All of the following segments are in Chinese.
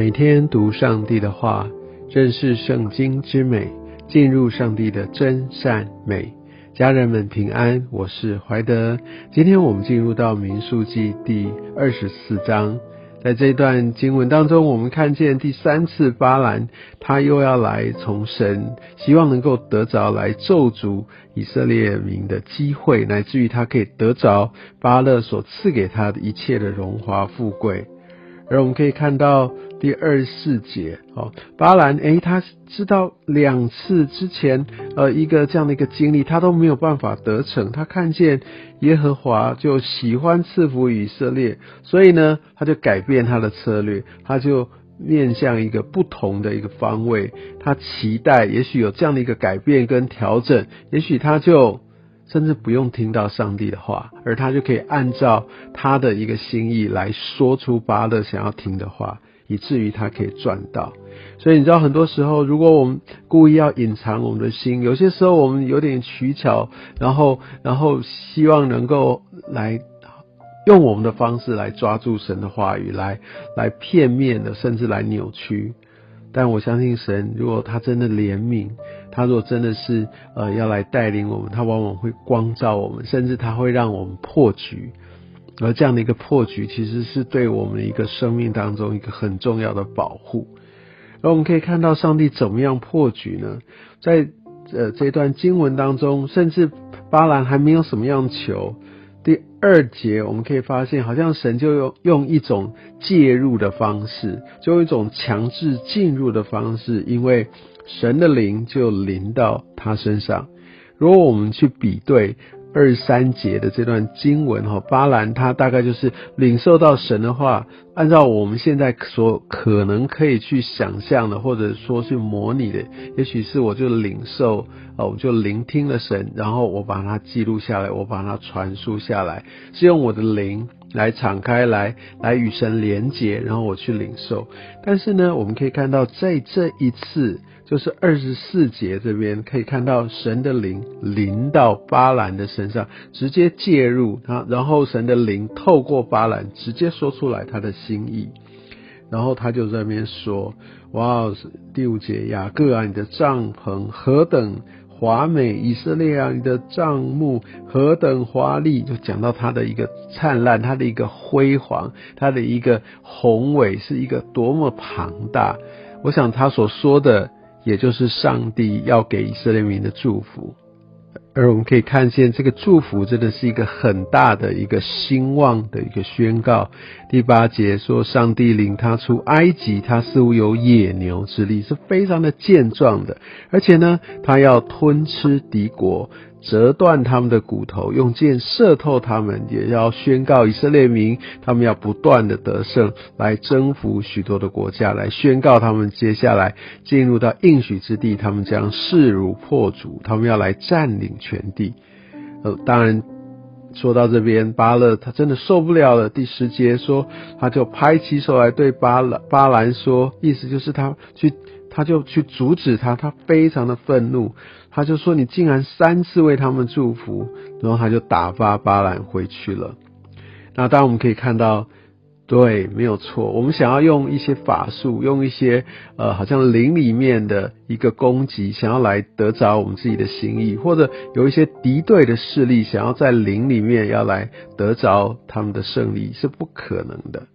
每天读上帝的话，认识圣经之美，进入上帝的真善美。家人们平安，我是怀德。今天我们进入到民数记第二十四章，在这段经文当中，我们看见第三次巴兰他又要来从神，希望能够得着来咒诅以色列民的机会，乃至于他可以得着巴勒所赐给他的一切的荣华富贵。而我们可以看到第二十四节，哦，巴兰，诶，他知道两次之前，呃，一个这样的一个经历，他都没有办法得逞。他看见耶和华就喜欢赐福以色列，所以呢，他就改变他的策略，他就面向一个不同的一个方位，他期待也许有这样的一个改变跟调整，也许他就。甚至不用听到上帝的话，而他就可以按照他的一个心意来说出巴勒想要听的话，以至于他可以赚到。所以你知道，很多时候如果我们故意要隐藏我们的心，有些时候我们有点取巧，然后然后希望能够来用我们的方式来抓住神的话语，来来片面的，甚至来扭曲。但我相信神，如果他真的怜悯，他如果真的是呃要来带领我们，他往往会光照我们，甚至他会让我们破局。而这样的一个破局，其实是对我们一个生命当中一个很重要的保护。而我们可以看到上帝怎么样破局呢？在呃这段经文当中，甚至巴兰还没有什么样求。第二节我们可以发现，好像神就用用一种介入的方式，就用一种强制进入的方式，因为神的灵就临到他身上。如果我们去比对。二三节的这段经文哈，巴兰他大概就是领受到神的话，按照我们现在所可能可以去想象的，或者说是模拟的，也许是我就领受哦，我就聆听了神，然后我把它记录下来，我把它传输下来，是用我的灵来敞开来，来与神连接，然后我去领受。但是呢，我们可以看到在这一次。就是二十四节这边可以看到神的灵临到巴兰的身上，直接介入他，然后神的灵透过巴兰直接说出来他的心意，然后他就在那边说：“哇，第五节雅各啊，你的帐篷何等华美！以色列啊，你的帐幕何等华丽！”就讲到他的一个灿烂，他的一个辉煌，他的一个宏伟，是一个多么庞大。我想他所说的。也就是上帝要给以色列民的祝福，而我们可以看见这个祝福真的是一个很大的一个兴旺的一个宣告。第八节说，上帝领他出埃及，他似乎有野牛之力，是非常的健壮的，而且呢，他要吞吃敌国。折断他们的骨头，用箭射透他们，也要宣告以色列民，他们要不断的得胜，来征服许多的国家，来宣告他们接下来进入到应许之地，他们将势如破竹，他们要来占领全地。呃，当然说到这边，巴勒他真的受不了了。第十节说，他就拍起手来对巴兰巴兰说，意思就是他去。他就去阻止他，他非常的愤怒，他就说：“你竟然三次为他们祝福。”然后他就打发巴兰回去了。那当然我们可以看到，对，没有错。我们想要用一些法术，用一些呃，好像灵里面的一个攻击，想要来得着我们自己的心意，或者有一些敌对的势力想要在灵里面要来得着他们的胜利，是不可能的。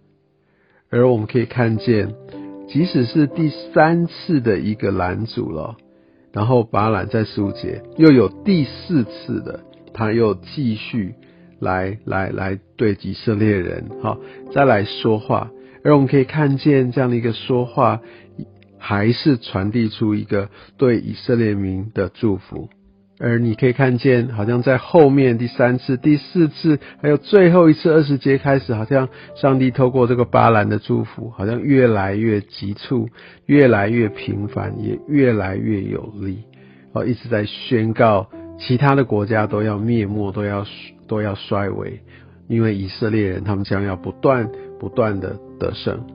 而我们可以看见。即使是第三次的一个拦阻了，然后巴兰在十五节又有第四次的，他又继续来来来对以色列人哈再来说话，而我们可以看见这样的一个说话，还是传递出一个对以色列民的祝福。而你可以看见，好像在后面第三次、第四次，还有最后一次二十节开始，好像上帝透过这个巴兰的祝福，好像越来越急促，越来越频繁，也越来越有力，哦，一直在宣告其他的国家都要灭没，都要都要衰微，因为以色列人他们将要不断不断的得胜。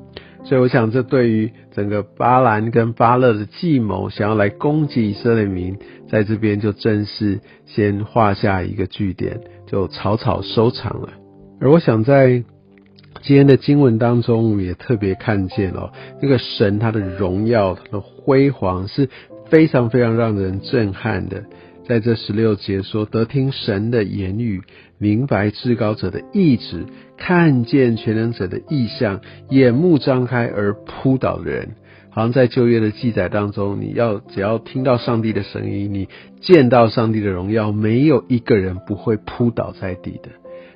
所以我想，这对于整个巴兰跟巴勒的计谋，想要来攻击以色列民，在这边就正式先画下一个句点，就草草收场了。而我想，在今天的经文当中，我们也特别看见哦，这个神他的荣耀、他的辉煌是非常非常让人震撼的。在这十六节说，得听神的言语，明白至高者的意志，看见全能者的意象，眼目张开而扑倒的人，好像在旧约的记载当中，你要只要听到上帝的声音，你见到上帝的荣耀，没有一个人不会扑倒在地的。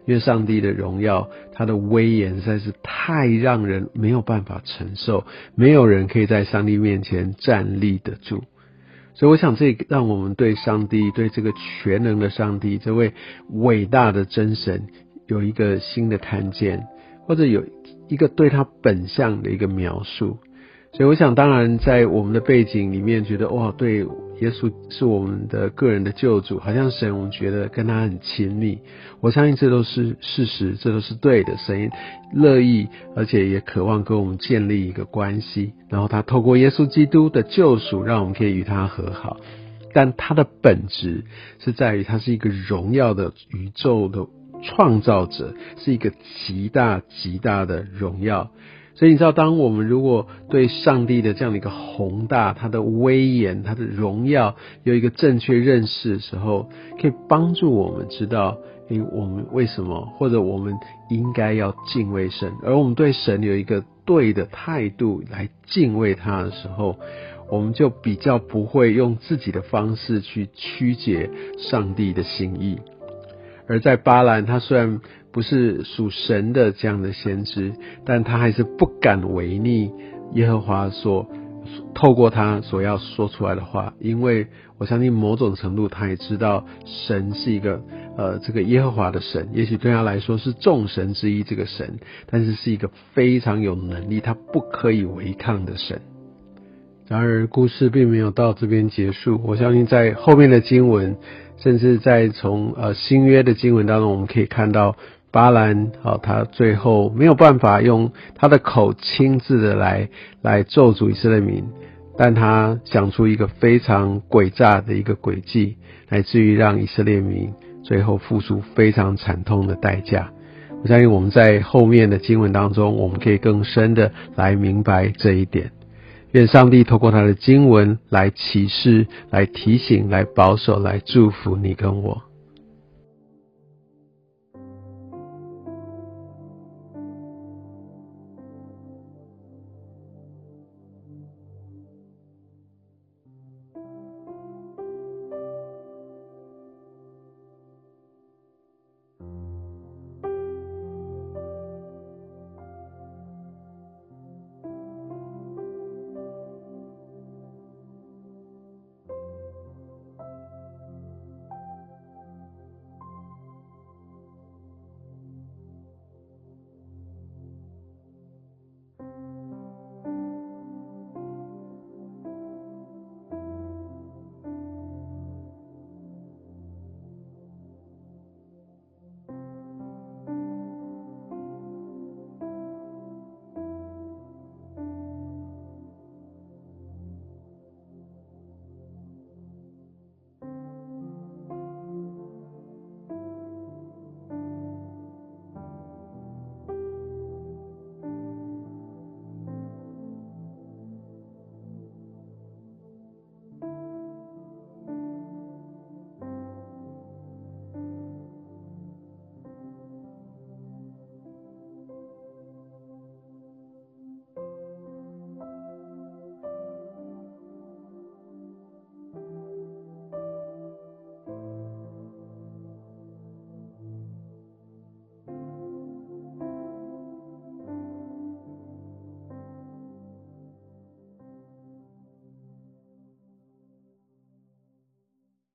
因为上帝的荣耀，他的威严实在是太让人没有办法承受，没有人可以在上帝面前站立得住。所以，我想这让我们对上帝、对这个全能的上帝、这位伟大的真神，有一个新的看见，或者有一个对他本相的一个描述。所以，我想，当然，在我们的背景里面，觉得哇，对耶稣是我们的个人的救主，好像神，我们觉得跟他很亲密。我相信这都是事实，这都是对的。神乐意，而且也渴望跟我们建立一个关系。然后，他透过耶稣基督的救赎，让我们可以与他和好。但他的本质是在于，他是一个荣耀的宇宙的创造者，是一个极大极大的荣耀。所以你知道，当我们如果对上帝的这样的一个宏大、他的威严、他的荣耀有一个正确认识的时候，可以帮助我们知道，诶，我们为什么，或者我们应该要敬畏神，而我们对神有一个对的态度来敬畏他的时候，我们就比较不会用自己的方式去曲解上帝的心意。而在巴兰，他虽然不是属神的这样的先知，但他还是不敢违逆耶和华所透过他所要说出来的话，因为我相信某种程度他也知道神是一个呃这个耶和华的神，也许对他来说是众神之一这个神，但是是一个非常有能力，他不可以违抗的神。然而故事并没有到这边结束，我相信在后面的经文，甚至在从呃新约的经文当中，我们可以看到。巴兰，好，他最后没有办法用他的口亲自的来来咒诅以色列民，但他想出一个非常诡诈的一个诡计，来自于让以色列民最后付出非常惨痛的代价。我相信我们在后面的经文当中，我们可以更深的来明白这一点。愿上帝透过他的经文来启示、来提醒、来保守、来祝福你跟我。